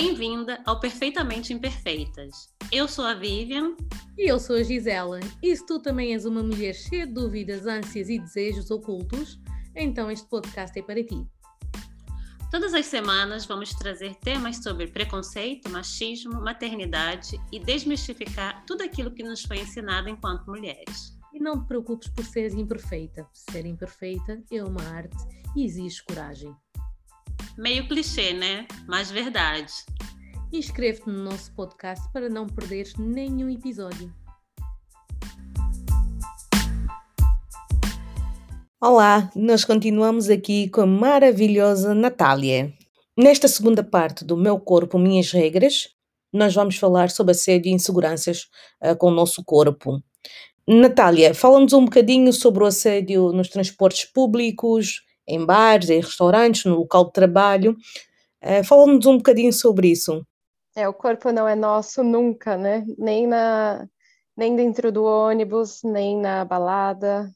Bem-vinda ao Perfeitamente Imperfeitas. Eu sou a Vivian. E eu sou a Gisela. E se tu também és uma mulher cheia de dúvidas, ânsias e desejos ocultos, então este podcast é para ti. Todas as semanas vamos trazer temas sobre preconceito, machismo, maternidade e desmistificar tudo aquilo que nos foi ensinado enquanto mulheres. E não te preocupes por seres imperfeita. Ser imperfeita é uma arte e exige coragem. Meio clichê, né? Mas verdade. Inscreve-te no nosso podcast para não perderes nenhum episódio. Olá, nós continuamos aqui com a maravilhosa Natália. Nesta segunda parte do Meu Corpo, Minhas Regras, nós vamos falar sobre assédio e inseguranças uh, com o nosso corpo. Natália, fala-nos um bocadinho sobre o assédio nos transportes públicos, em bares, em restaurantes, no local de trabalho. Uh, Fala-nos um bocadinho sobre isso. É, o corpo não é nosso nunca, né? Nem na, nem dentro do ônibus, nem na balada.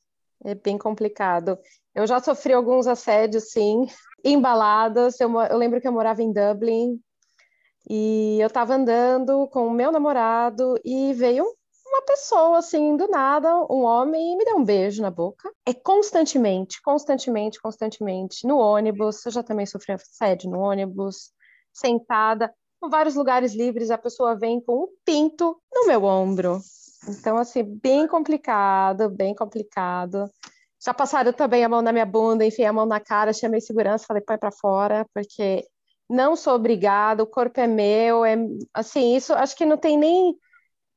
É bem complicado. Eu já sofri alguns assédios, sim, em baladas. Eu, eu lembro que eu morava em Dublin e eu estava andando com o meu namorado e veio uma pessoa assim, do nada, um homem, me deu um beijo na boca. É constantemente, constantemente, constantemente. No ônibus, eu já também sofri assédio no ônibus, sentada, em vários lugares livres, a pessoa vem com um pinto no meu ombro. Então, assim, bem complicado, bem complicado. Já passaram também a mão na minha bunda, enfim, a mão na cara, chamei segurança, falei, põe para fora, porque não sou obrigada, o corpo é meu, é assim, isso acho que não tem nem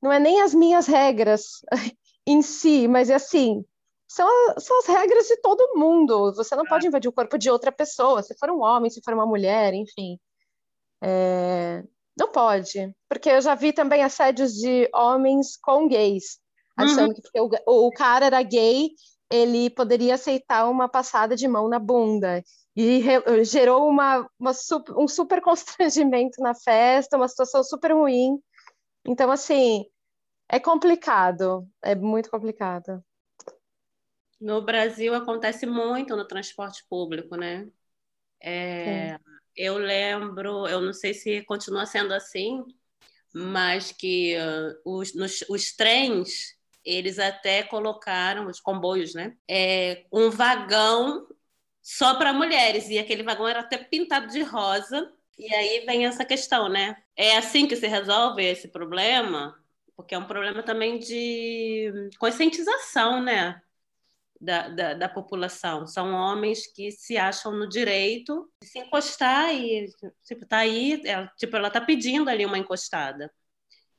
não é nem as minhas regras em si, mas é assim, são, são as regras de todo mundo. Você não pode invadir o corpo de outra pessoa, se for um homem, se for uma mulher, enfim. É, não pode. Porque eu já vi também assédios de homens com gays, achando uhum. que o, o cara era gay, ele poderia aceitar uma passada de mão na bunda. E gerou uma, uma, um super constrangimento na festa, uma situação super ruim. Então, assim, é complicado, é muito complicado. No Brasil acontece muito no transporte público, né? É, eu lembro, eu não sei se continua sendo assim, mas que uh, os, nos, os trens, eles até colocaram, os comboios, né? É, um vagão só para mulheres, e aquele vagão era até pintado de rosa. E aí vem essa questão, né? É assim que se resolve esse problema? Porque é um problema também de conscientização, né? Da, da, da, população. São homens que se acham no direito de se encostar e, tipo, tá aí, ela, tipo, ela tá pedindo ali uma encostada.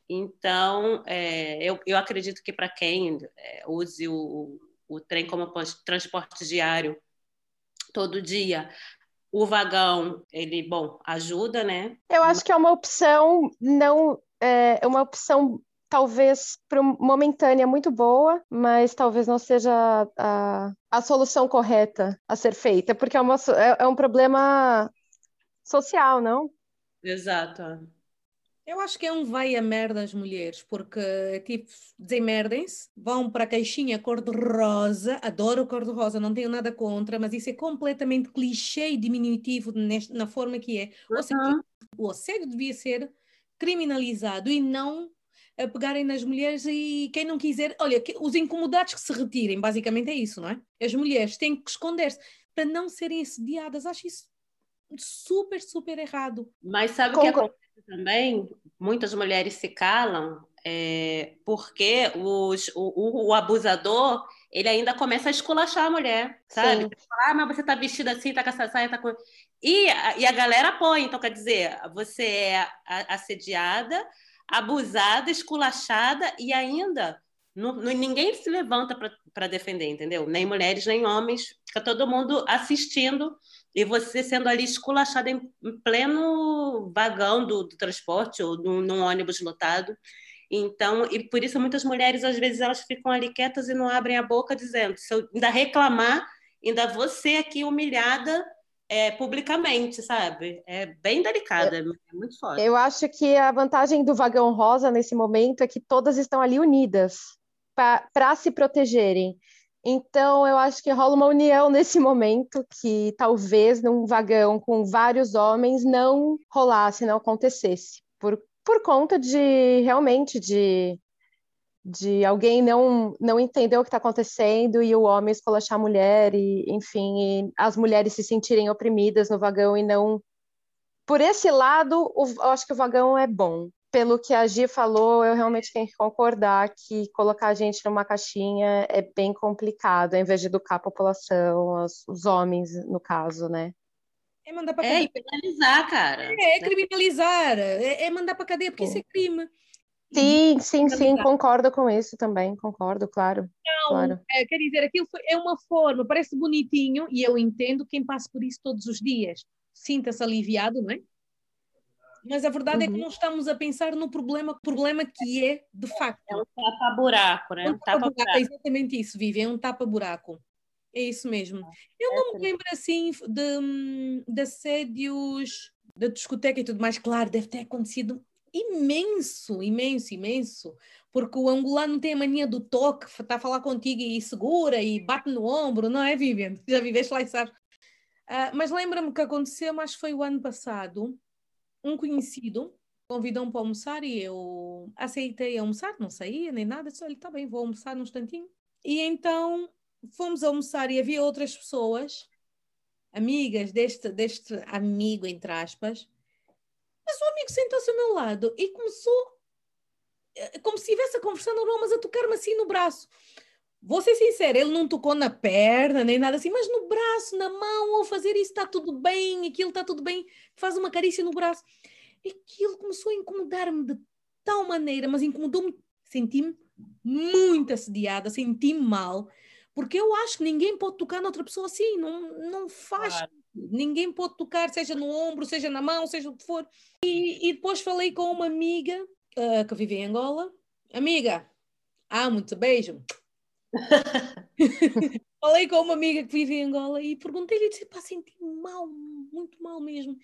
Então, é, eu, eu acredito que para quem é, use o, o trem como transporte diário todo dia, o vagão, ele, bom, ajuda, né? Eu acho que é uma opção não é, é uma opção talvez momentânea muito boa, mas talvez não seja a, a solução correta a ser feita, porque é, uma, é, é um problema social, não? Exato. Eu acho que é um vai a merda as mulheres, porque tipo, desemmerdem-se, vão para a caixinha cor-de-rosa, adoro cor-de-rosa, não tenho nada contra, mas isso é completamente clichê e diminutivo neste, na forma que é. Ou seja, uhum. o assédio devia ser criminalizado e não a pegarem nas mulheres e quem não quiser, olha, os incomodados que se retirem, basicamente é isso, não é? As mulheres têm que esconder-se para não serem assediadas. Acho isso super, super errado. Mas sabe o que acontece também? Muitas mulheres se calam é, porque os, o, o, o, abusador ele ainda começa a esculachar a mulher, sabe? Ah, mas você tá vestida assim, tá com essa saia, tá com. E, e a galera apoia, então quer dizer, você é assediada, abusada, esculachada e ainda não, ninguém se levanta para defender, entendeu? Nem mulheres, nem homens. Fica todo mundo assistindo e você sendo ali esculachada em, pleno vagão do, do transporte ou num, num, ônibus lotado. Então, e por isso muitas mulheres, às vezes, elas ficam ali quietas e não abrem a boca dizendo, se eu ainda reclamar, ainda ser aqui humilhada é, publicamente, sabe? É bem delicada, eu, é muito forte. Eu acho que a vantagem do vagão rosa nesse momento é que todas estão ali unidas para se protegerem. Então, eu acho que rola uma união nesse momento que talvez num vagão com vários homens não rolasse, não acontecesse, por, por conta de realmente de, de alguém não, não entender o que está acontecendo e o homem escolachar a mulher, e, enfim, e as mulheres se sentirem oprimidas no vagão e não. Por esse lado, eu acho que o vagão é bom pelo que a Gi falou, eu realmente tenho que concordar que colocar a gente numa caixinha é bem complicado, ao invés de educar a população, os, os homens, no caso, né? É mandar para cadeia. É, criminalizar, cara. É, é criminalizar, é, é mandar para cadeia, porque isso é crime. Sim, sim, sim, concordo com isso também, concordo, claro. Não, claro. É, quer dizer, aquilo é uma forma, parece bonitinho, e eu entendo quem passa por isso todos os dias. Sinta-se aliviado, não é? Mas a verdade uhum. é que uhum. não estamos a pensar no problema, problema que é de facto. É um tapa-buraco, né? É um tapa-buraco. É exatamente isso, Vivi, é um tapa-buraco. É isso mesmo. Eu não me lembro assim de, de assédios da discoteca e tudo mais. Claro, deve ter acontecido imenso, imenso, imenso. Porque o angolano tem a mania do toque, está a falar contigo e segura e bate no ombro, não é, Vivian? Já viveste lá e sabes. Uh, mas lembra-me que aconteceu, mas foi o ano passado um conhecido convidou-me para almoçar e eu aceitei almoçar, não saía nem nada, disse, olha, está bem, vou almoçar num instantinho. E então fomos almoçar e havia outras pessoas, amigas deste, deste amigo, entre aspas, mas o amigo sentou-se ao meu lado e começou, eh, como se estivesse a conversar normal, mas a tocar-me assim no braço. Vou ser sincera, ele não tocou na perna nem nada assim, mas no braço, na mão, ao fazer isso está tudo bem, aquilo está tudo bem, faz uma carícia no braço. Aquilo começou a incomodar-me de tal maneira, mas incomodou-me, senti-me muito assediada, senti-me mal, porque eu acho que ninguém pode tocar noutra pessoa assim, não, não faz. Claro. Ninguém pode tocar, seja no ombro, seja na mão, seja o que for. E, e depois falei com uma amiga uh, que vive em Angola. Amiga, ah, muito beijo Falei com uma amiga que vive em Angola e perguntei-lhe disse: pá, senti mal, muito mal mesmo.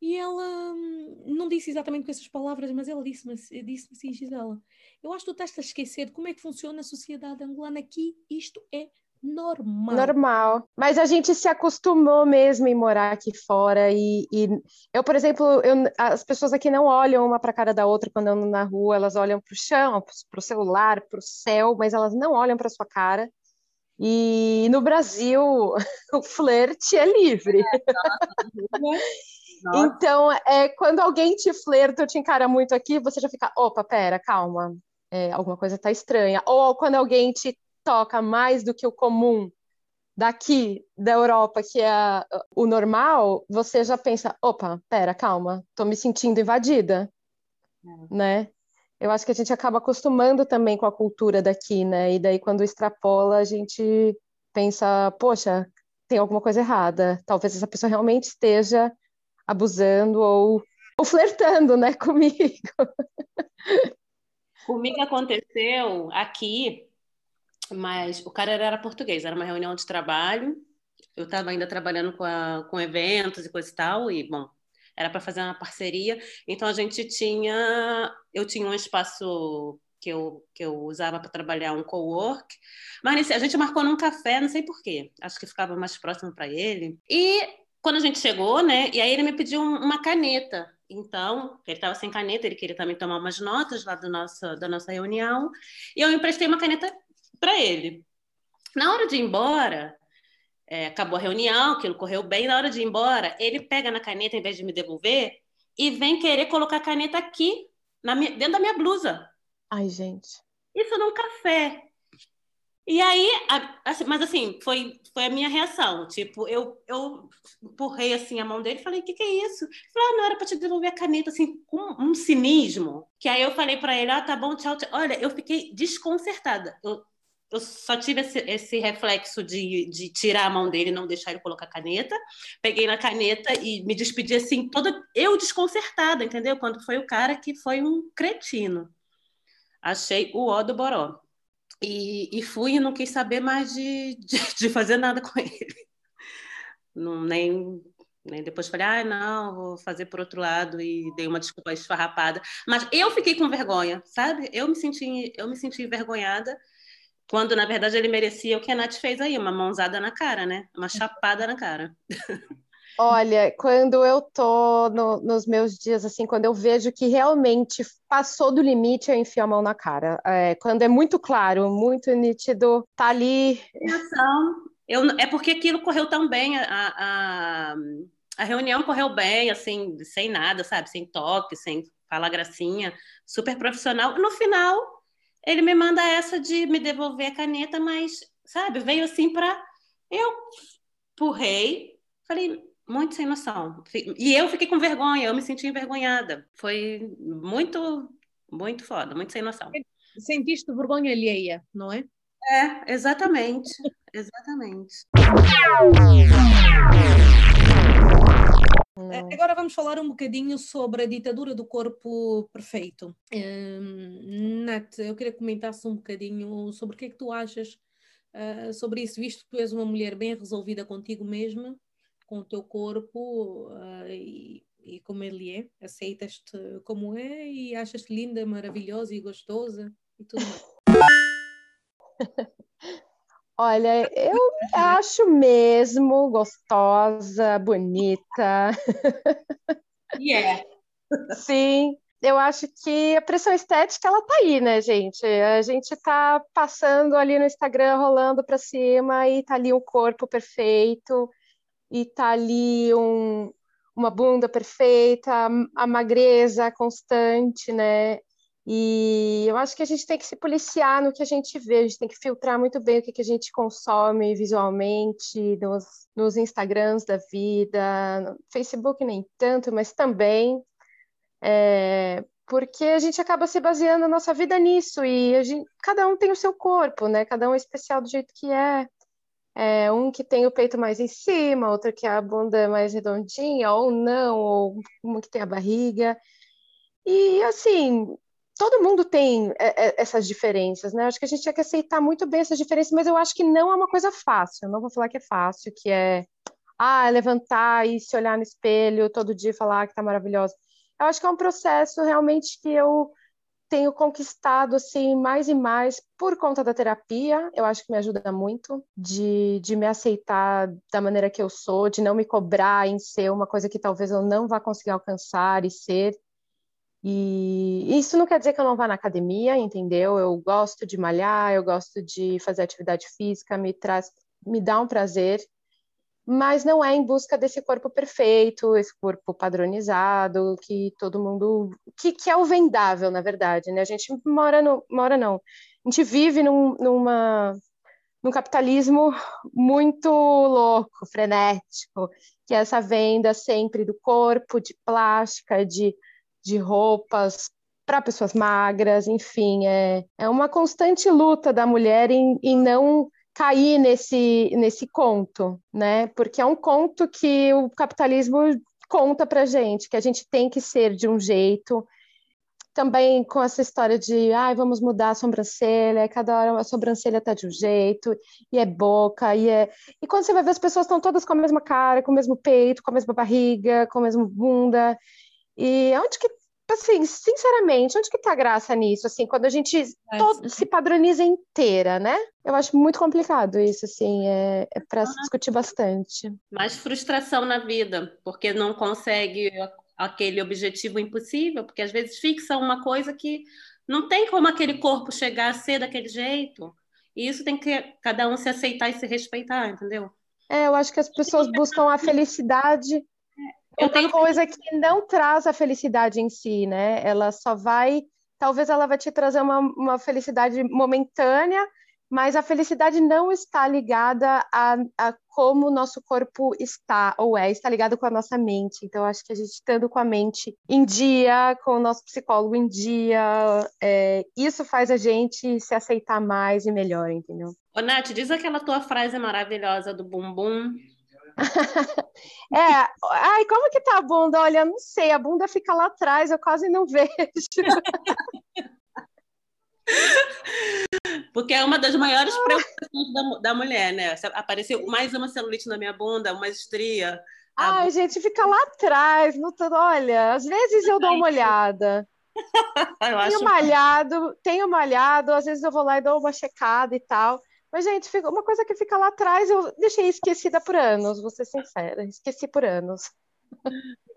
E ela hum, não disse exatamente com essas palavras, mas ela disse-me disse assim, Gisela, eu acho que tu estás a esquecer de como é que funciona a sociedade angolana aqui, isto é normal. Normal. Mas a gente se acostumou mesmo em morar aqui fora. E, e eu, por exemplo, eu, as pessoas aqui não olham uma para a cara da outra quando andam na rua, elas olham para o chão, para o celular, para o céu, mas elas não olham para sua cara. E no Brasil, o flerte é livre. Nossa. Então, é, quando alguém te flerta ou te encara muito aqui, você já fica, opa, pera, calma, é, alguma coisa está estranha. Ou quando alguém te toca mais do que o comum daqui da Europa, que é o normal, você já pensa, opa, pera, calma, tô me sentindo invadida, é. né? Eu acho que a gente acaba acostumando também com a cultura daqui, né? E daí quando extrapola, a gente pensa, poxa, tem alguma coisa errada. Talvez essa pessoa realmente esteja abusando ou, ou flertando, né, comigo. Comigo aconteceu aqui mas o cara era português, era uma reunião de trabalho. Eu estava ainda trabalhando com, a, com eventos e coisa e tal, e, bom, era para fazer uma parceria. Então a gente tinha, eu tinha um espaço que eu, que eu usava para trabalhar um co-work, mas a gente marcou num café, não sei porquê, acho que ficava mais próximo para ele. E quando a gente chegou, né, e aí ele me pediu uma caneta. Então, ele estava sem caneta, ele queria também tomar umas notas lá do nosso, da nossa reunião, e eu emprestei uma caneta para ele. Na hora de ir embora, é, acabou a reunião, aquilo correu bem. Na hora de ir embora, ele pega na caneta em vez de me devolver e vem querer colocar a caneta aqui, minha, dentro da minha blusa. Ai, gente. Isso num café. E aí, assim, mas assim, foi, foi a minha reação. Tipo, eu, eu empurrei assim a mão dele e falei: o que, que é isso? Ele falou: ah, não era para te devolver a caneta, assim, com um cinismo. Que aí eu falei para ele: ah, tá bom, tchau, tchau. Olha, eu fiquei desconcertada. Eu, eu só tive esse, esse reflexo de, de, tirar a mão dele não deixar ele colocar a caneta. Peguei na caneta e me despedi assim, toda eu desconcertada, entendeu? Quando foi o cara que foi um cretino. Achei o ó do Boró. E, e fui e não quis saber mais de, de, de fazer nada com ele. Não, nem, nem depois falei, ah, não, vou fazer por outro lado e dei uma desculpa esfarrapada. Mas eu fiquei com vergonha, sabe? Eu me senti, eu me senti envergonhada Quando, na verdade, ele merecia o que a Nath fez aí, uma mãozada na cara, né? Uma chapada na cara. Olha, quando eu tô no, nos meus dias, assim, quando eu vejo que realmente passou do limite, eu enfio a mão na cara. É, quando é muito claro, muito nítido, tá ali. Eu, é porque aquilo correu tão bem, a, a, a reunião correu bem, assim, sem nada, sabe? Sem toque, sem falar gracinha, super profissional. No final, ele me manda essa de me devolver a caneta, mas, sabe, veio assim para. Eu empurrei, falei, muito sem noção. E eu fiquei com vergonha, eu me senti envergonhada. Foi muito, muito foda, muito sem noção. Sentiste vergonha alheia, não é? É, exatamente. exatamente. É, agora vamos falar um bocadinho sobre a ditadura do corpo perfeito. Um, Nath, eu queria que comentasse um bocadinho sobre o que é que tu achas uh, sobre isso, visto que tu és uma mulher bem resolvida contigo mesma com o teu corpo uh, e, e, como ele é, aceitas-te como é e achas-te linda, maravilhosa e gostosa e tudo mais. Olha, eu acho mesmo gostosa, bonita. E yeah. é. Sim, eu acho que a pressão estética ela tá aí, né, gente? A gente tá passando ali no Instagram, rolando para cima e tá ali um corpo perfeito e tá ali um, uma bunda perfeita, a magreza constante, né? E eu acho que a gente tem que se policiar no que a gente vê, a gente tem que filtrar muito bem o que, a gente consome visualmente nos, nos Instagrams da vida, no Facebook nem tanto, mas também, é, porque a gente acaba se baseando a nossa vida nisso e gente, cada um tem o seu corpo, né? Cada um é especial do jeito que é. É, um que tem o peito mais em cima, outro que a bunda é mais redondinha, ou não, ou uma que tem a barriga. E assim, todo mundo tem é, é, essas diferenças, né? Acho que a gente tinha que aceitar muito bem essas diferenças, mas eu acho que não é uma coisa fácil. Eu não vou falar que é fácil, que é ah, levantar e se olhar no espelho todo dia e falar que tá maravilhosa. Eu acho que é um processo realmente que eu tenho conquistado assim mais e mais por conta da terapia. Eu acho que me ajuda muito de, de me aceitar da maneira que eu sou, de não me cobrar em ser uma coisa que talvez eu não vá conseguir alcançar e ser. E isso não quer dizer que eu não vá na academia, entendeu? Eu gosto de malhar, eu gosto de fazer atividade física, me traz, me dá um prazer mas não é em busca desse corpo perfeito, esse corpo padronizado, que todo mundo. que, que é o vendável, na verdade, né? A gente mora no. mora não. A gente vive num, numa, num capitalismo muito louco, frenético, que é essa venda sempre do corpo, de plástica, de, de roupas para pessoas magras, enfim, é, é uma constante luta da mulher em, em não cair nesse, nesse conto, né? Porque é um conto que o capitalismo conta para gente, que a gente tem que ser de um jeito. Também com essa história de, ai, ah, vamos mudar a sobrancelha, cada hora a sobrancelha tá de um jeito, e é boca, e é... E quando você vai ver, as pessoas estão todas com a mesma cara, com o mesmo peito, com a mesma barriga, com a mesma bunda, e onde que assim, sinceramente, onde que tá a graça nisso? Assim, quando a gente é, todo, se padroniza inteira, né? Eu acho muito complicado isso, assim, é, é para se discutir bastante. Mais frustração na vida, porque não consegue aquele objetivo impossível, porque às vezes fixa uma coisa que não tem como aquele corpo chegar a ser daquele jeito. E isso tem que cada um se aceitar e se respeitar, entendeu? É, eu acho que as pessoas buscam a felicidade eu uma tenho coisa que não traz a felicidade em si, né? Ela só vai, talvez ela vai te trazer uma, uma felicidade momentânea, mas a felicidade não está ligada a, a como o nosso corpo está ou é, está ligado com a nossa mente. Então, acho que a gente estando com a mente em dia, com o nosso psicólogo em dia, é, isso faz a gente se aceitar mais e melhor, entendeu? Ô, Nath, diz aquela tua frase maravilhosa do bumbum é, ai, como que tá a bunda? Olha, não sei, a bunda fica lá atrás, eu quase não vejo. Porque é uma das maiores preocupações da, da mulher, né? Apareceu mais uma celulite na minha bunda, uma estria. Ai, bunda... gente, fica lá atrás. No, olha, às vezes eu dou uma olhada. tenho acho... malhado, tenho malhado, às vezes eu vou lá e dou uma checada e tal. Mas, gente, uma coisa que fica lá atrás, eu deixei esquecida por anos, vou ser sincera, esqueci por anos.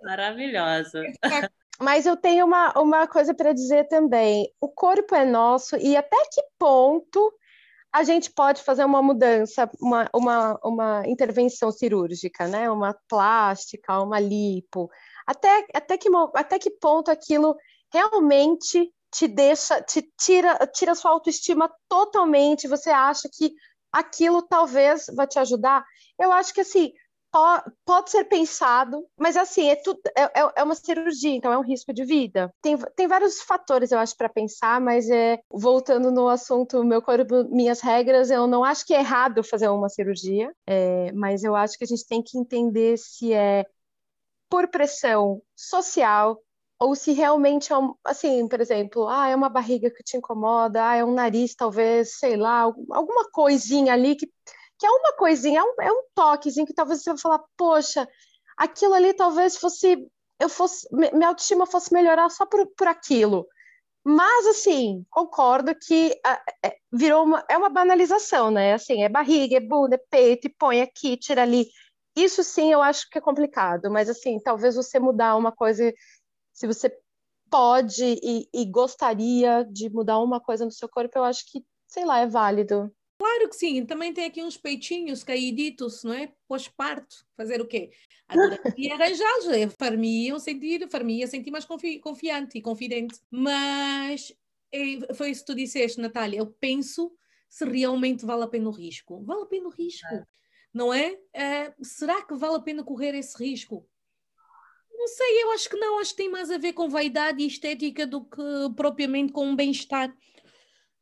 Maravilhosa. Mas eu tenho uma, uma coisa para dizer também. O corpo é nosso e até que ponto a gente pode fazer uma mudança, uma, uma, uma intervenção cirúrgica, né? Uma plástica, uma lipo. Até, até, que, até que ponto aquilo realmente te deixa, te tira, tira sua autoestima totalmente, você acha que aquilo talvez vai te ajudar? Eu acho que assim, pode ser pensado, mas assim, é, tudo, é, é, é uma cirurgia, então é um risco de vida. Tem, tem vários fatores, eu acho, para pensar, mas é, voltando no assunto meu corpo, minhas regras, eu não acho que é errado fazer uma cirurgia, é, mas eu acho que a gente tem que entender se é por pressão social, ou se realmente é um, assim, por exemplo, ah, é uma barriga que te incomoda, ah, é um nariz, talvez, sei lá, alguma coisinha ali que, que é uma coisinha, é um, é um toquezinho que talvez você vai falar, poxa, aquilo ali talvez fosse, eu fosse, minha autoestima fosse melhorar só por, por aquilo. Mas, assim, concordo que é, virou uma, é uma banalização, né? Assim, é barriga, é bunda, é peito, e põe aqui, tira ali. Isso sim eu acho que é complicado, mas assim, talvez você mudar uma coisa se você pode e, e, gostaria de mudar uma coisa no seu corpo, eu acho que, sei lá, é válido. Claro que sim, também tem aqui uns peitinhos caíditos, não é? Pós-parto, fazer o quê? E arranjá-los, é, farmiam sentir, farmia sentir mais confi confiante e confidente. Mas é, foi isso que tu disseste, Natália, eu penso se realmente vale a pena o risco. Vale a pena o risco, é. não é? é? Será que vale a pena correr esse risco? Não sei, eu acho que não, acho que tem mais a ver com vaidade e estética do que propriamente com um bem-estar.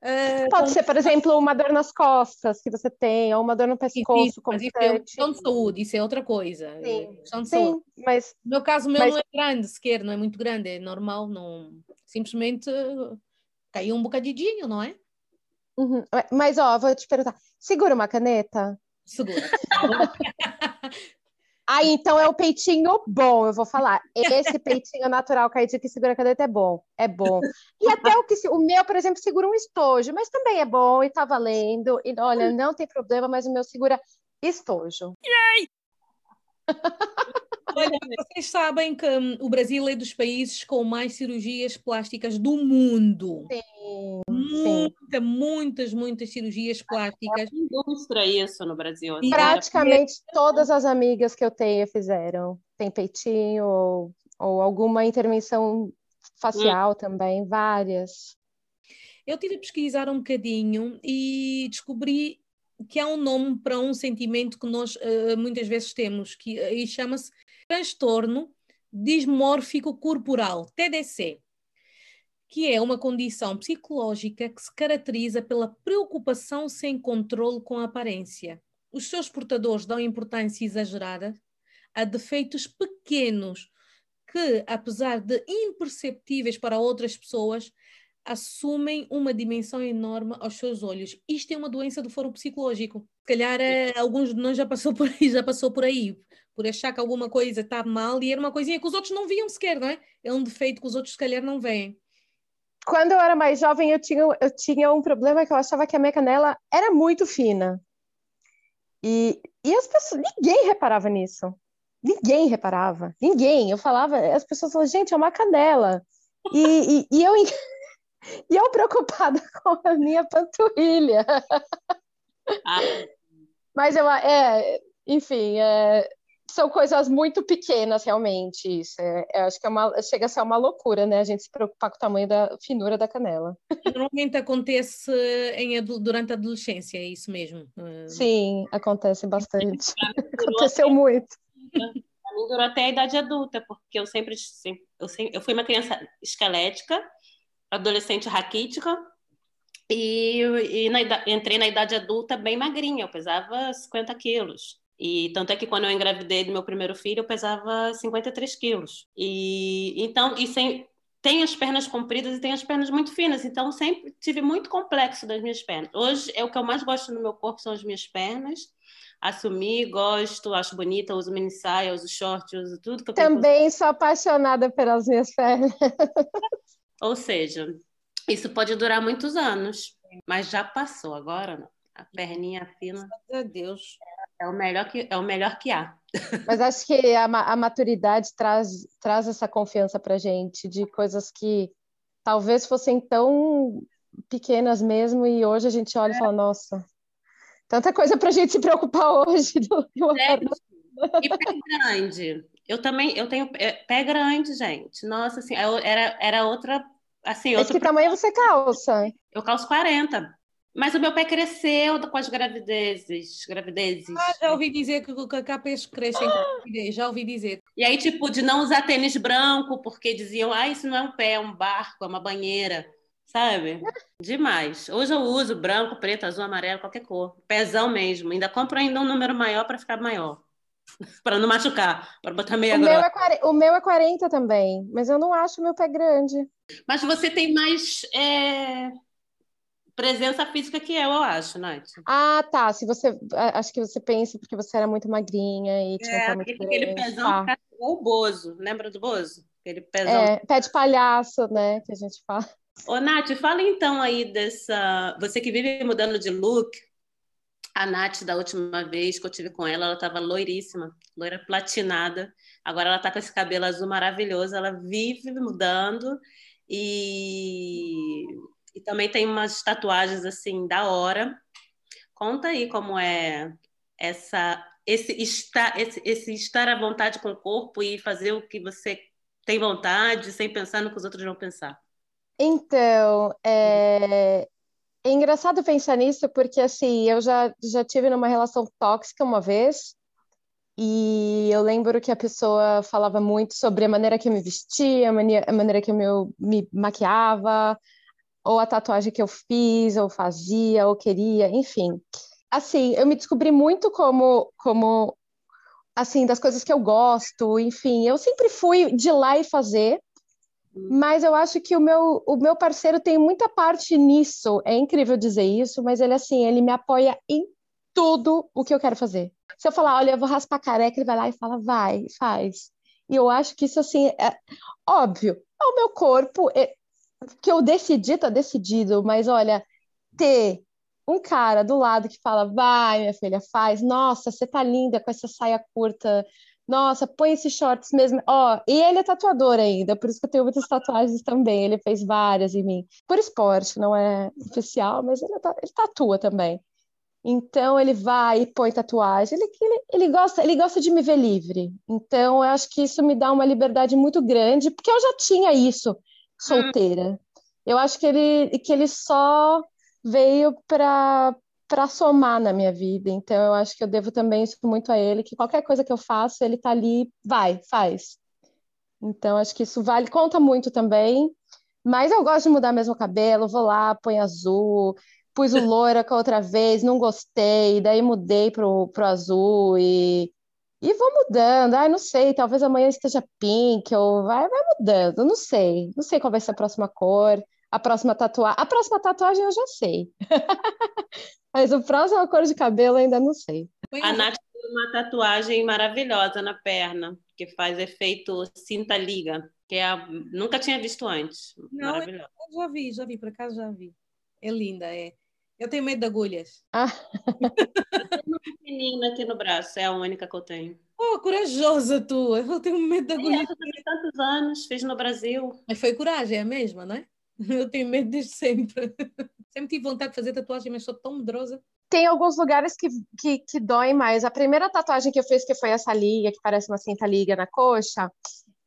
Uh, Pode ser, por exemplo, uma dor nas costas que você tem, ou uma dor no pescoço. Isso, mas isso é questão de saúde, isso é outra coisa. Sim, é questão de Sim, mas... No meu caso, o meu mas... não é grande sequer, não é muito grande, é normal, não... simplesmente caiu um bocadinho, não é? Uhum. Mas, ó, vou te perguntar, segura uma caneta? Segura. Ah, então é o peitinho bom, eu vou falar. Esse peitinho natural caído que segura a caneta é bom, é bom. E até o que o meu, por exemplo, segura um estojo, mas também é bom e tá valendo. E olha, não tem problema, mas o meu segura estojo. Yay! Olha, vocês sabem que hum, o Brasil é dos países com mais cirurgias plásticas do mundo. Sim. Muita, sim. muitas, muitas cirurgias plásticas. É indústria isso no Brasil. Assim. Praticamente todas as amigas que eu tenho fizeram. Tem peitinho ou, ou alguma intervenção facial hum. também, várias. Eu tive a pesquisar um bocadinho e descobri que há um nome para um sentimento que nós uh, muitas vezes temos, que uh, chama-se transtorno dismórfico corporal, TDC, que é uma condição psicológica que se caracteriza pela preocupação sem controle com a aparência. Os seus portadores dão importância exagerada a defeitos pequenos que, apesar de imperceptíveis para outras pessoas, assumem uma dimensão enorme aos seus olhos. Isto é uma doença do foro psicológico. Se calhar é, alguns de nós já passou por aí, já passou por aí por achar que alguma coisa está mal e era uma coisinha que os outros não viam sequer, não é? É um defeito que os outros se calhar não veem. Quando eu era mais jovem, eu tinha, eu tinha um problema que eu achava que a minha canela era muito fina. E, e as pessoas, ninguém reparava nisso. Ninguém reparava. Ninguém. Eu falava, as pessoas falavam, gente, é uma canela. E, e, e eu, e eu preocupada com a minha panturrilha. Ah. Mas eu, é, enfim, é, são coisas muito pequenas, realmente. Isso. É, eu acho que é uma, chega a ser uma loucura, né? A gente se preocupar com o tamanho da finura da canela. Normalmente acontece em, durante a adolescência, é isso mesmo? Eh, Sim, acontece bastante. Aconteceu muito. A mim durou até a idade adulta, porque eu sempre, sempre, eu sempre, eu fui uma criança esquelética, adolescente raquítica, e, e na, entrei na idade adulta bem magrinha, eu pesava 50 quilos. E tanto é que quando eu engravidei do meu primeiro filho, eu pesava 53 quilos. E então, e sem, tem as pernas compridas e tem as pernas muito finas. Então, sempre tive muito complexo das minhas pernas. Hoje, é o que eu mais gosto no meu corpo são as minhas pernas. Assumi, gosto, acho bonita, uso mini saia, uso short, uso tudo que eu Também sou apaixonada pelas minhas pernas. Ou seja, isso pode durar muitos anos, mas já passou agora, não. A perninha fina. Meu Deus. É o melhor que, é o melhor que há. Mas acho que a, a maturidade traz, traz essa confiança pra gente de coisas que talvez fossem tão pequenas mesmo e hoje a gente olha é. e fala, nossa, tanta coisa pra gente se preocupar hoje. Do, do é. E pé grande. Eu também, eu tenho pé grande, gente. Nossa, assim, era, era outra, assim... Mas que tamanho você calça? Eu calço 40. Mas o meu pé cresceu com as gravidezes. gravidezes. Ah, já ouvi dizer que o capês cresce em gravidez, já ouvi dizer. E aí, tipo, de não usar tênis branco, porque diziam, ah, isso não é um pé, é um barco, é uma banheira, sabe? Demais. Hoje eu uso branco, preto, azul, amarelo, qualquer cor. Pezão mesmo. Ainda compro ainda um número maior para ficar maior. Para não machucar, para botar meia o meu, é, o meu é 40 também, mas eu não acho meu pé grande. Mas você tem mais... É presença física que eu, eu acho, Nath. Ah, tá. Se você. Acho que você pensa porque você era muito magrinha e tinha é, aquele, aquele pezão tá. o Bozo. Lembra do Bozo? Aquele pezão. É, pé de palhaço, né? Que a gente fala. Ô, Nath, fala então aí dessa. Você que vive mudando de look. A Nath, da última vez que eu tive com ela, ela estava loiríssima, loira platinada. Agora ela está com esse cabelo azul maravilhoso. Ela vive mudando. E e também tem umas tatuagens assim da hora. Conta aí como é essa esse estar esse, esse estar à vontade com o corpo e fazer o que você tem vontade sem pensar no que os outros vão pensar. Então, é, é engraçado pensar nisso porque assim, eu já já tive numa relação tóxica uma vez e eu lembro que a pessoa falava muito sobre a maneira que eu me vestia, a maneira, a maneira que eu me, me maquiava, ou a tatuagem que eu fiz, ou fazia, ou queria, enfim. Assim, eu me descobri muito como, como assim, das coisas que eu gosto, enfim, eu sempre fui de lá e fazer, mas eu acho que o meu, o meu parceiro tem muita parte nisso. É incrível dizer isso, mas ele assim, ele me apoia em tudo o que eu quero fazer. Se eu falar, olha, eu vou raspar careca, ele vai lá e fala, vai, faz. E eu acho que isso assim é óbvio. É o meu corpo, é, que eu decidi, tá decidido, mas olha, ter um cara do lado que fala, vai, minha filha, faz, nossa, você tá linda com essa saia curta, nossa, põe esses shorts mesmo. Ó, e ele é tatuador ainda, por isso que eu tenho muitas tatuagens também. Ele fez várias em mim. Por esporte, não é oficial, mas ele, ele tatua também. Então ele vai e põe tatuagem. Ele, ele, ele, gosta, ele gosta de me ver livre. Então eu acho que isso me dá uma liberdade muito grande, porque eu já tinha isso solteira. Eu acho que ele, que ele só veio para para somar na minha vida. Então eu acho que eu devo também isso muito a ele, que qualquer coisa que eu faço, ele tá ali, vai, faz. Então acho que isso vale, conta muito também. Mas eu gosto de mudar mesmo o cabelo, vou lá, põe azul, pus o loira com a outra vez, não gostei, daí mudei pro, pro azul e e vou mudando. Ah, não sei, talvez amanhã esteja pink, ou vai, vai mudando, não sei. Não sei qual vai ser a próxima cor, a próxima tatuagem. A próxima tatuagem eu já sei. Mas o próximo cor de cabelo ainda não sei. A Nath tem uma tatuagem maravilhosa na perna, que faz efeito cinta-liga, que é a... nunca tinha visto antes. Não, Maravilhosa. Eu já vi, já vi, por acaso já vi. É linda, é. Eu tenho medo de agulhas. Ah. uma pequenina aqui no braço, é a única que eu tenho. Oh, corajosa tu! Eu tenho medo de agulhas. É, eu tantos anos, fiz no Brasil. Mas foi coragem, é a mesma, não é? Eu tenho medo desde sempre. Sempre tive vontade de fazer tatuagem, mas sou tão medrosa. Tem alguns lugares que, que, que doem mais. A primeira tatuagem que eu fiz, que foi essa liga, que parece uma cinta liga na coxa,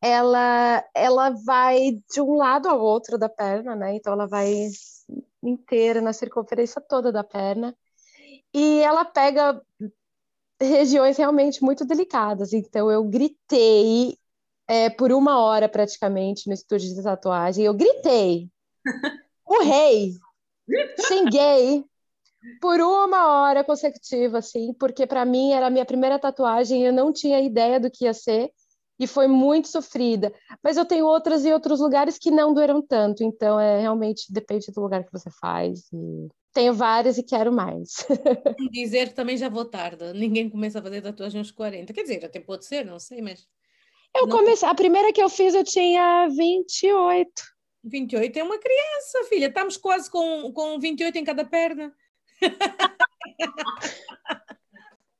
ela, ela vai de um lado ao outro da perna, né? Então ela vai inteira, na circunferência toda da perna. E ela pega regiões realmente muito delicadas. Então, eu gritei é, por uma hora praticamente no estúdio de tatuagem. Eu gritei, urrei, xinguei por uma hora consecutiva, assim, porque para mim era a minha primeira tatuagem, eu não tinha ideia do que ia ser e foi muito sofrida. Mas eu tenho outras em outros lugares que não doeram tanto, então é realmente depende do lugar que você faz. E... Tenho várias e quero mais. Dizer também já vou tarde. Ninguém começa a fazer tatuagem aos 40. Quer dizer, até pode ser, não sei, mas. Eu não... comecei. A primeira que eu fiz eu tinha 28. 28 é uma criança, filha. Estamos quase com, com 28 em cada perna.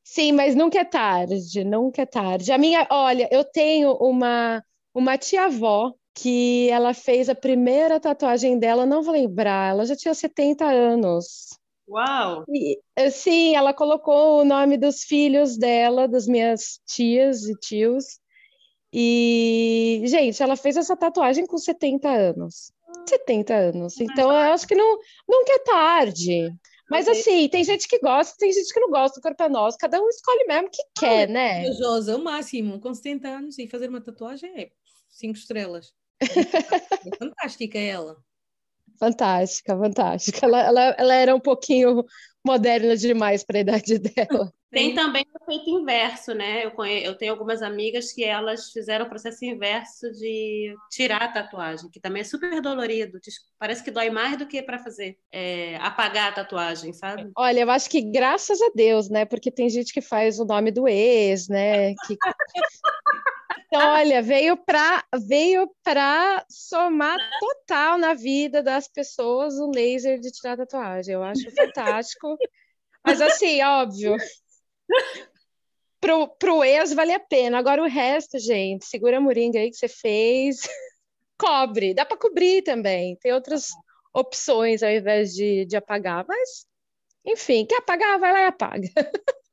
Sim, mas nunca é tarde, nunca é tarde. A minha, olha, eu tenho uma, uma tia-avó que ela fez a primeira tatuagem dela, não vou lembrar, ela já tinha 70 anos. Uau! E, eh, sim, ela colocou o nome dos filhos dela, das minhas tias e tios. E, gente, ela fez essa tatuagem com 70 anos. 70 anos. Então, eu acho que não, nunca é tarde. Mas assim, tem gente que gosta, tem gente que não gosta, o corpo é nosso, cada um escolhe mesmo o que quer, né? Corajosa, o máximo, com 70 anos e fazer uma tatuagem é cinco estrelas. É fantástica ela. Fantástica, fantástica. Ela, ela, ela era um pouquinho moderna demais para a idade dela. Tem também o efeito inverso, né? Eu, eu tenho algumas amigas que elas fizeram o processo inverso de tirar a tatuagem, que também é super dolorido. Parece que dói mais do que para fazer, é... apagar a tatuagem, sabe? Olha, eu acho que graças a Deus, né? Porque tem gente que faz o nome do ex, né? Que... Então, olha, veio para veio para somar total na vida das pessoas o laser de tirar tatuagem. Eu acho fantástico. Mas assim, óbvio. Pro, pro ex vale a pena. Agora o resto, gente, segura a moringa aí que você fez. Cobre, dá para cobrir também. Tem outras opções ao invés de, de apagar, mas enfim, quer apagar, vai lá e apaga.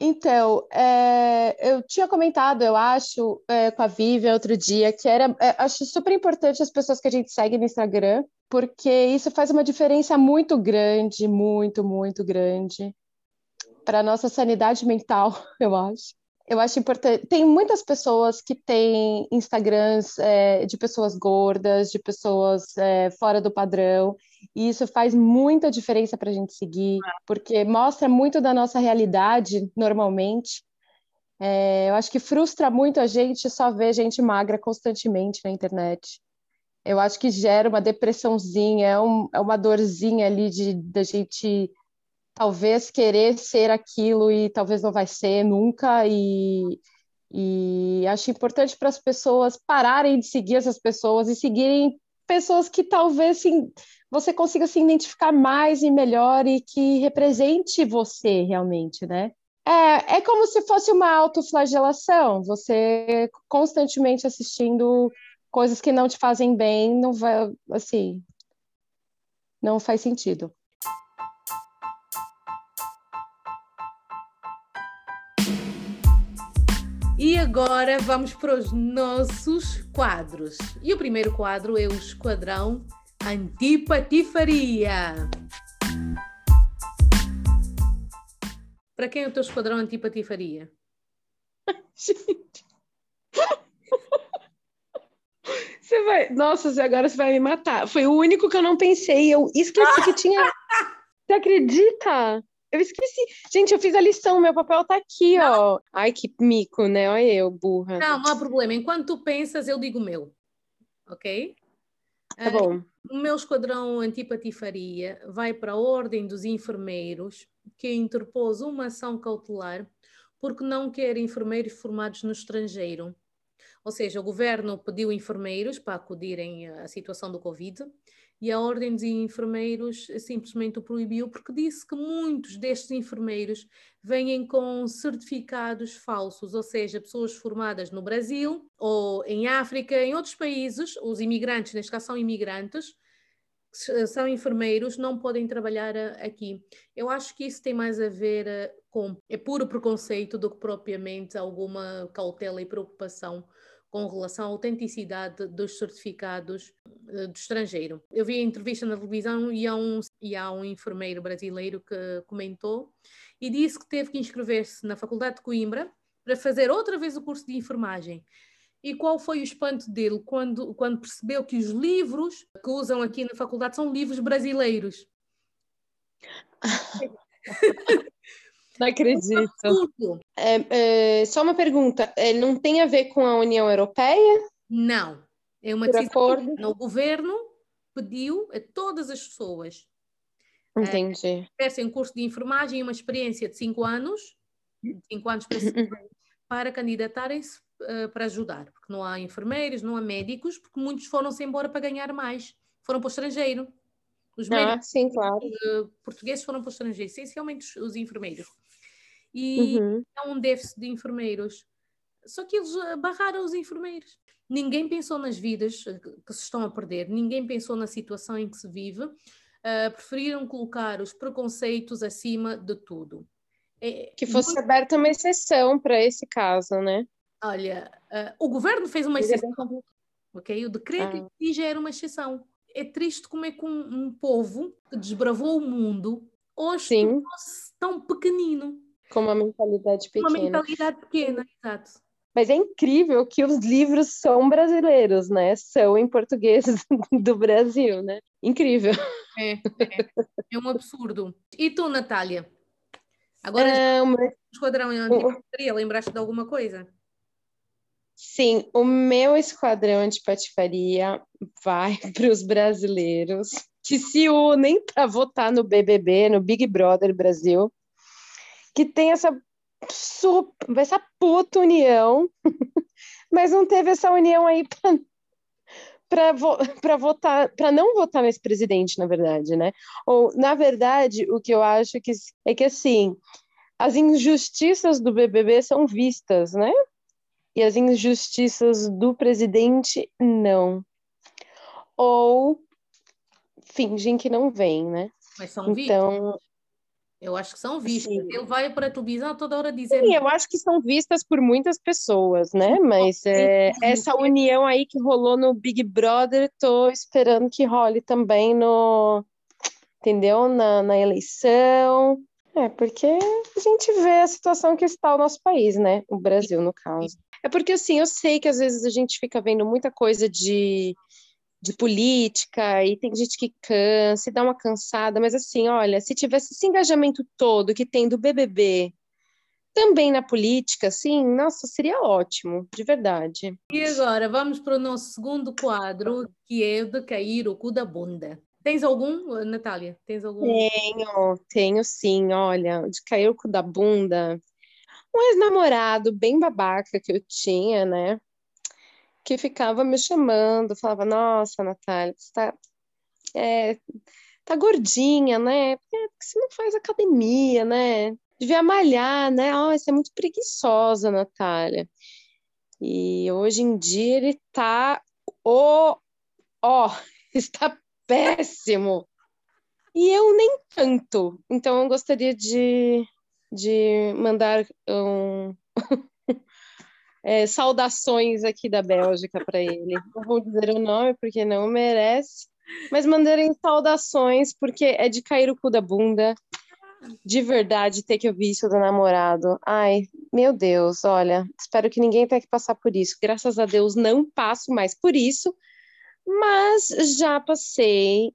Então, é, eu tinha comentado, eu acho, é, com a Vivian outro dia, que era, é, acho super importante as pessoas que a gente segue no Instagram, porque isso faz uma diferença muito grande, muito, muito grande para nossa sanidade mental, eu acho. Eu acho importante. Tem muitas pessoas que têm Instagrams é, de pessoas gordas, de pessoas é, fora do padrão, e isso faz muita diferença para a gente seguir, porque mostra muito da nossa realidade normalmente. É, eu acho que frustra muito a gente só ver gente magra constantemente na internet. Eu acho que gera uma depressãozinha, é, um, é uma dorzinha ali de da gente talvez querer ser aquilo e talvez não vai ser nunca e e acho importante para as pessoas pararem de seguir essas pessoas e seguirem pessoas que talvez sim, você consiga se identificar mais e melhor e que represente você realmente, né? É, é como se fosse uma autoflagelação, você constantemente assistindo coisas que não te fazem bem, não vai, assim, não faz sentido. E agora vamos para os nossos quadros. E o primeiro quadro é o Esquadrão Antipatifaria. Para quem é o teu esquadrão antipatifaria? Gente. Você vai. Nossa, agora você vai me matar. Foi o único que eu não pensei. Eu esqueci que tinha. Você acredita? Eu esqueci. Gente, eu fiz a lição, meu papel tá aqui, não. ó. Ai, que mico, né? Olha eu, burra. Não, não há problema. Enquanto tu pensas, eu digo o meu. Ok? Tá bom. Uh, o meu esquadrão antipatifaria vai para a Ordem dos Enfermeiros, que interpôs uma ação cautelar porque não quer enfermeiros formados no estrangeiro. Ou seja, o governo pediu enfermeiros para acudirem à situação do Covid e a Ordem dos Enfermeiros simplesmente o proibiu porque disse que muitos destes enfermeiros vêm com certificados falsos, ou seja, pessoas formadas no Brasil ou em África, em outros países, os imigrantes, neste caso são imigrantes, são enfermeiros, não podem trabalhar eh, aqui. Eu acho que isso tem mais a ver eh, com é puro preconceito do que propriamente alguma cautela e preocupação com relação à autenticidade dos certificados uh, do estrangeiro. Eu vi a entrevista na televisão e há, um, e há um enfermeiro brasileiro que comentou e disse que teve que inscrever-se na Faculdade de Coimbra para fazer outra vez o curso de enfermagem. E qual foi o espanto dele quando, quando percebeu que os livros que usam aqui na faculdade são livros brasileiros? Não acredito. É, é, só uma pergunta: é, não tem a ver com a União Europeia? Não. É uma decisão. Acordo? O governo pediu a todas as pessoas é, Entendi. que tivessem um curso de enfermagem e uma experiência de cinco anos, cinco anos para, para candidatarem-se uh, para ajudar, porque não há enfermeiros, não há médicos, porque muitos foram-se embora para ganhar mais, foram para o estrangeiro. Os ah, médicos sim, claro. uh, portugueses foram para o estrangeiro, essencialmente os, os enfermeiros. E uhum. há um déficit de enfermeiros. Só que eles barraram os enfermeiros. Ninguém pensou nas vidas que se estão a perder, ninguém pensou na situação em que se vive. Uh, preferiram colocar os preconceitos acima de tudo. É, que fosse muito... aberta uma exceção para esse caso, né? Olha, uh, o governo fez uma exceção, ok? O decreto ah. já era uma exceção. É triste como é que um, um povo que desbravou o mundo hoje tornou-se tão pequenino. Com uma mentalidade pequena. Uma mentalidade pequena, exato. Mas é incrível que os livros são brasileiros, né? São em português do Brasil, né? Incrível. É, é, é um absurdo. E tu, Natália? Agora, é, uma... esquadrão antipatia, lembraste de alguma coisa? Sim, o meu esquadrão de patifaria vai para os brasileiros que se unem para votar no BBB, no Big Brother Brasil, que tem essa super, essa puta união, mas não teve essa união aí para para votar, para não votar nesse presidente, na verdade, né? Ou na verdade, o que eu acho que é que assim, as injustiças do BBB são vistas, né? e as injustiças do presidente não. Ou fingem que não vem, né? Mas são então, Eu acho que são vistas. Sim. Ele vai para a televisão toda hora dizendo. Sim, eu acho que são vistas por muitas pessoas, né? Mas é, essa união aí que rolou no Big Brother, tô esperando que role também no. Entendeu? Na, na eleição. É, porque a gente vê a situação que está o nosso país, né? O Brasil, no caso. É porque, assim, eu sei que às vezes a gente fica vendo muita coisa de, de política e tem gente que cansa e dá uma cansada, mas, assim, olha, se tivesse esse engajamento todo que tem do BBB também na política, assim, nossa, seria ótimo, de verdade. E agora, vamos para o nosso segundo quadro, que é o de cair o cu da bunda. Tens algum, Natália? Tens algum? Tenho, tenho sim, olha, de cair o cu da bunda um ex-namorado bem babaca que eu tinha, né? Que ficava me chamando, falava, nossa, Natália, você tá, é, tá gordinha, né? Porque você não faz academia, né? Devia malhar, né? Oh, você é muito preguiçosa, Natália. E hoje em dia ele tá, ó, oh, oh, está péssimo. E eu nem tanto. Então eu gostaria de de mandar um, é, saudações aqui da Bélgica para ele. Não vou dizer o nome porque não merece, mas mandarem saudações porque é de cair o cu da bunda. De verdade, ter que ouvir isso do namorado. Ai, meu Deus, olha, espero que ninguém tenha que passar por isso. Graças a Deus não passo mais por isso, mas já passei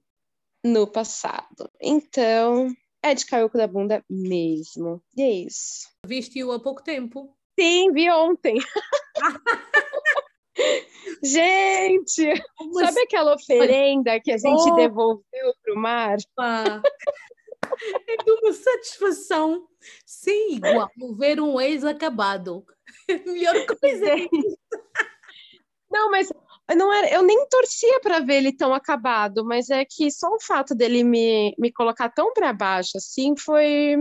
no passado. Então, é de cair o cu da bunda mesmo. E é isso. Viste-o há pouco tempo? Sim, vi ontem. gente, sabe aquela oferenda que a gente oh. devolveu para o mar? Ah. É de uma satisfação sem igual ver um ex acabado. Melhor coisa. É Não, mas não era, eu nem torcia para ver ele tão acabado, mas é que só o fato dele me, me colocar tão para baixo assim foi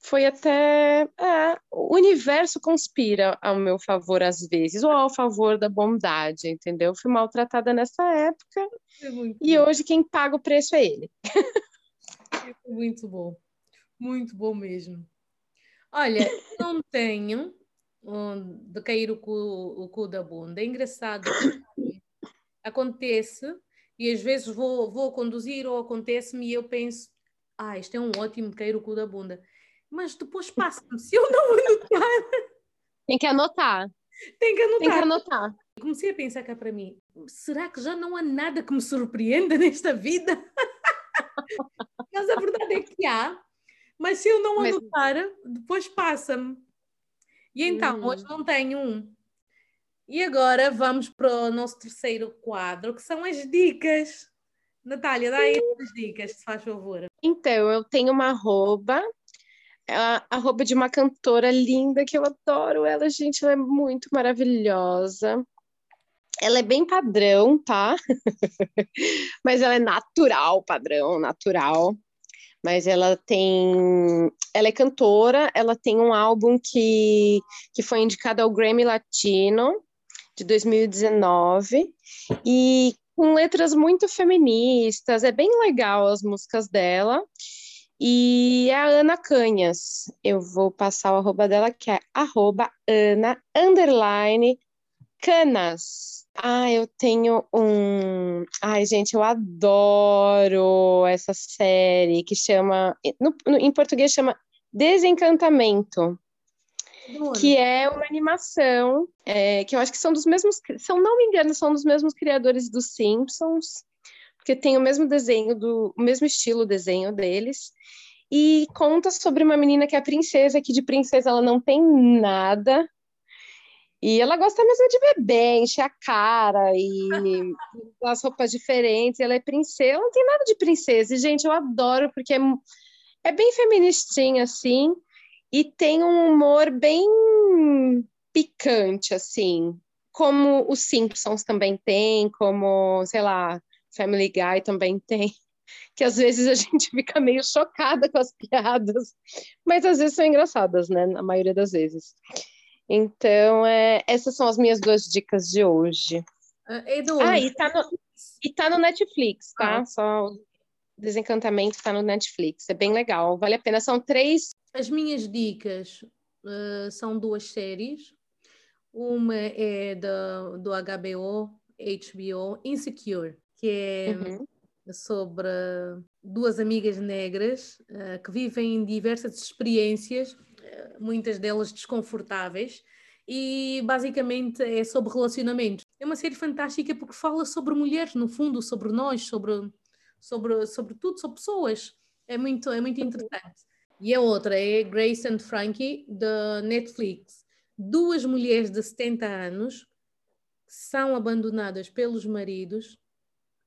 foi até é, o universo conspira ao meu favor às vezes ou ao favor da bondade, entendeu? Fui maltratada nessa época é e bom. hoje quem paga o preço é ele. É muito bom, muito bom mesmo. Olha, não tenho de cair o cu, o cu da bunda. É engraçado. Acontece, e às vezes vou, vou conduzir ou acontece-me e eu penso, ah, isto é um ótimo cair o cu da bunda. Mas depois passa-me, se eu não anotar. Tem que anotar. Tem que anotar. Tem que anotar. Comecei a pensar cá para mim, será que já não há nada que me surpreenda nesta vida? mas a verdade é que há. Mas se eu não anotar, depois passa-me. E então, hoje hum. não tenho um. E agora vamos para o nosso terceiro quadro, que são as dicas. Natália, dá aí as dicas, se faz favor. Então, eu tenho uma arroba a arroba de uma cantora linda que eu adoro ela, gente, ela é muito maravilhosa. Ela é bem padrão, tá? Mas ela é natural, padrão, natural. Mas ela tem. Ela é cantora, ela tem um álbum que, que foi indicado ao Grammy Latino de 2019 e com letras muito feministas, é bem legal as músicas dela. E é a Ana Canhas. Eu vou passar o arroba dela, que é arroba Ana underline Canas. Ah, eu tenho um. Ai, gente, eu adoro essa série que chama. No, no, em português chama Desencantamento. Que é uma animação é, que eu acho que são dos mesmos. Se eu não me engano, são dos mesmos criadores dos Simpsons, porque tem o mesmo desenho, do, o mesmo estilo desenho deles. E conta sobre uma menina que é princesa, que de princesa ela não tem nada, e ela gosta mesmo de beber, encher a cara e as roupas diferentes. Ela é princesa, não tem nada de princesa. E, gente, eu adoro porque é, é bem feministinha, assim, e tem um humor bem picante, assim, como os Simpsons também tem, como, sei lá, Family Guy também tem. Que às vezes a gente fica meio chocada com as piadas, mas às vezes são engraçadas, né? Na maioria das vezes. Então, é, essas são as minhas duas dicas de hoje. Uh, ah, e tá, no, e tá no Netflix, tá? Ah. Só Desencantamento tá no Netflix. É bem legal, vale a pena. São três. As minhas dicas uh, são duas séries. Uma é do, do HBO, HBO, Insecure, que é uhum. sobre duas amigas negras uh, que vivem diversas experiências muitas delas desconfortáveis, e basicamente é sobre relacionamentos. É uma série fantástica porque fala sobre mulheres, no fundo, sobre nós, sobre, sobre, sobre tudo, sobre pessoas. É muito, é muito interessante. E a outra é Grace and Frankie, da Netflix. Duas mulheres de 70 anos são abandonadas pelos maridos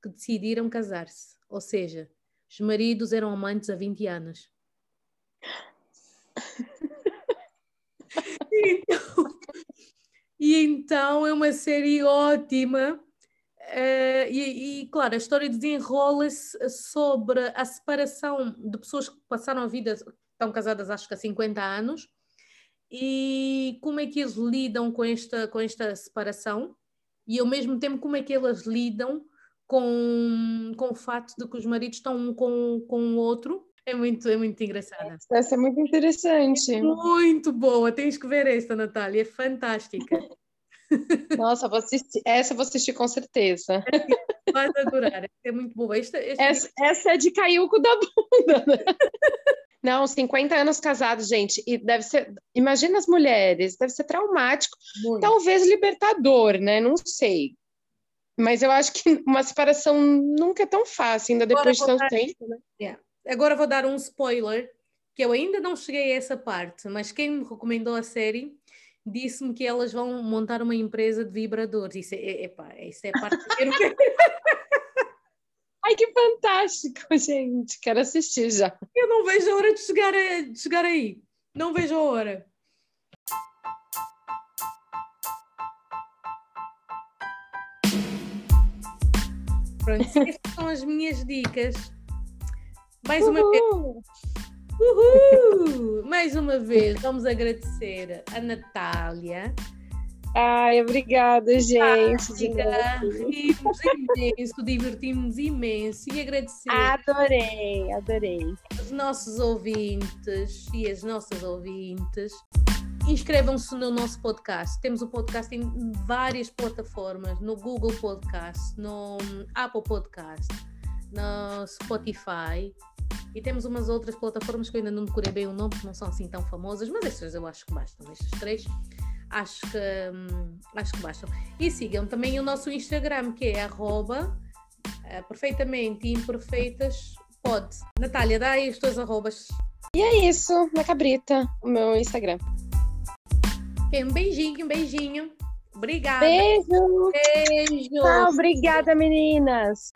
que decidiram casar-se. Ou seja, os maridos eram amantes há 20 anos. então, e então é uma série ótima. Uh, e, e, claro, a história desenrola-se sobre a separação de pessoas que passaram a vida, estão casadas acho que há 50 anos, e como é que eles lidam com esta, com esta separação, e ao mesmo tempo como é que elas lidam com, com o fato de que os maridos estão um com, com o outro é muito, é muito engraçada. Essa é muito interessante. É muito boa, tens que ver esta, Natália, é fantástica. Nossa, vou assistir. essa vou assistir com certeza. Vai adorar, é muito boa. Esta, esta... Essa, essa, é de caiuco da bunda, né? Não, 50 anos casados, gente, e deve ser. Imagina as mulheres, deve ser traumático, muito. talvez libertador, né? Não sei. Mas eu acho que uma separação nunca é tão fácil, ainda depois de tanto tempo, né? Yeah. Agora vou dar um spoiler, que eu ainda não cheguei a essa parte, mas quem me recomendou a série disse-me que elas vão montar uma empresa de vibradores. Isso é, epá, isso é parte Ai, que fantástico, gente. Quero assistir já. Eu não vejo a hora de chegar, a, de chegar aí. Não vejo a hora. Pronto, estas são as minhas dicas mais Uhul. uma vez. Uhul! Mais uma vez, vamos agradecer a Natália. Ai, obrigada, gente. Rimos imenso, divertimos imenso e agradecer. Adorei, adorei. Os nossos ouvintes e as nossas ouvintes. Inscrevam-se no nosso podcast. Temos o podcast em várias plataformas: no Google Podcast, no Apple Podcast, no Spotify e temos umas outras plataformas que eu ainda não decorei bem o nome, porque não são assim tão famosas, mas estas eu acho que bastam, estas três. Acho que, hum, acho que bastam. E sigam também o nosso Instagram, que é arroba uh, perfeitamente imperfeitas pode. Natália, dá aí os teus arrobas. E é isso, na cabrita, o meu Instagram. Um beijinho, um beijinho. Obrigada. Beijo. Beijo. Tchau, obrigada, meninas.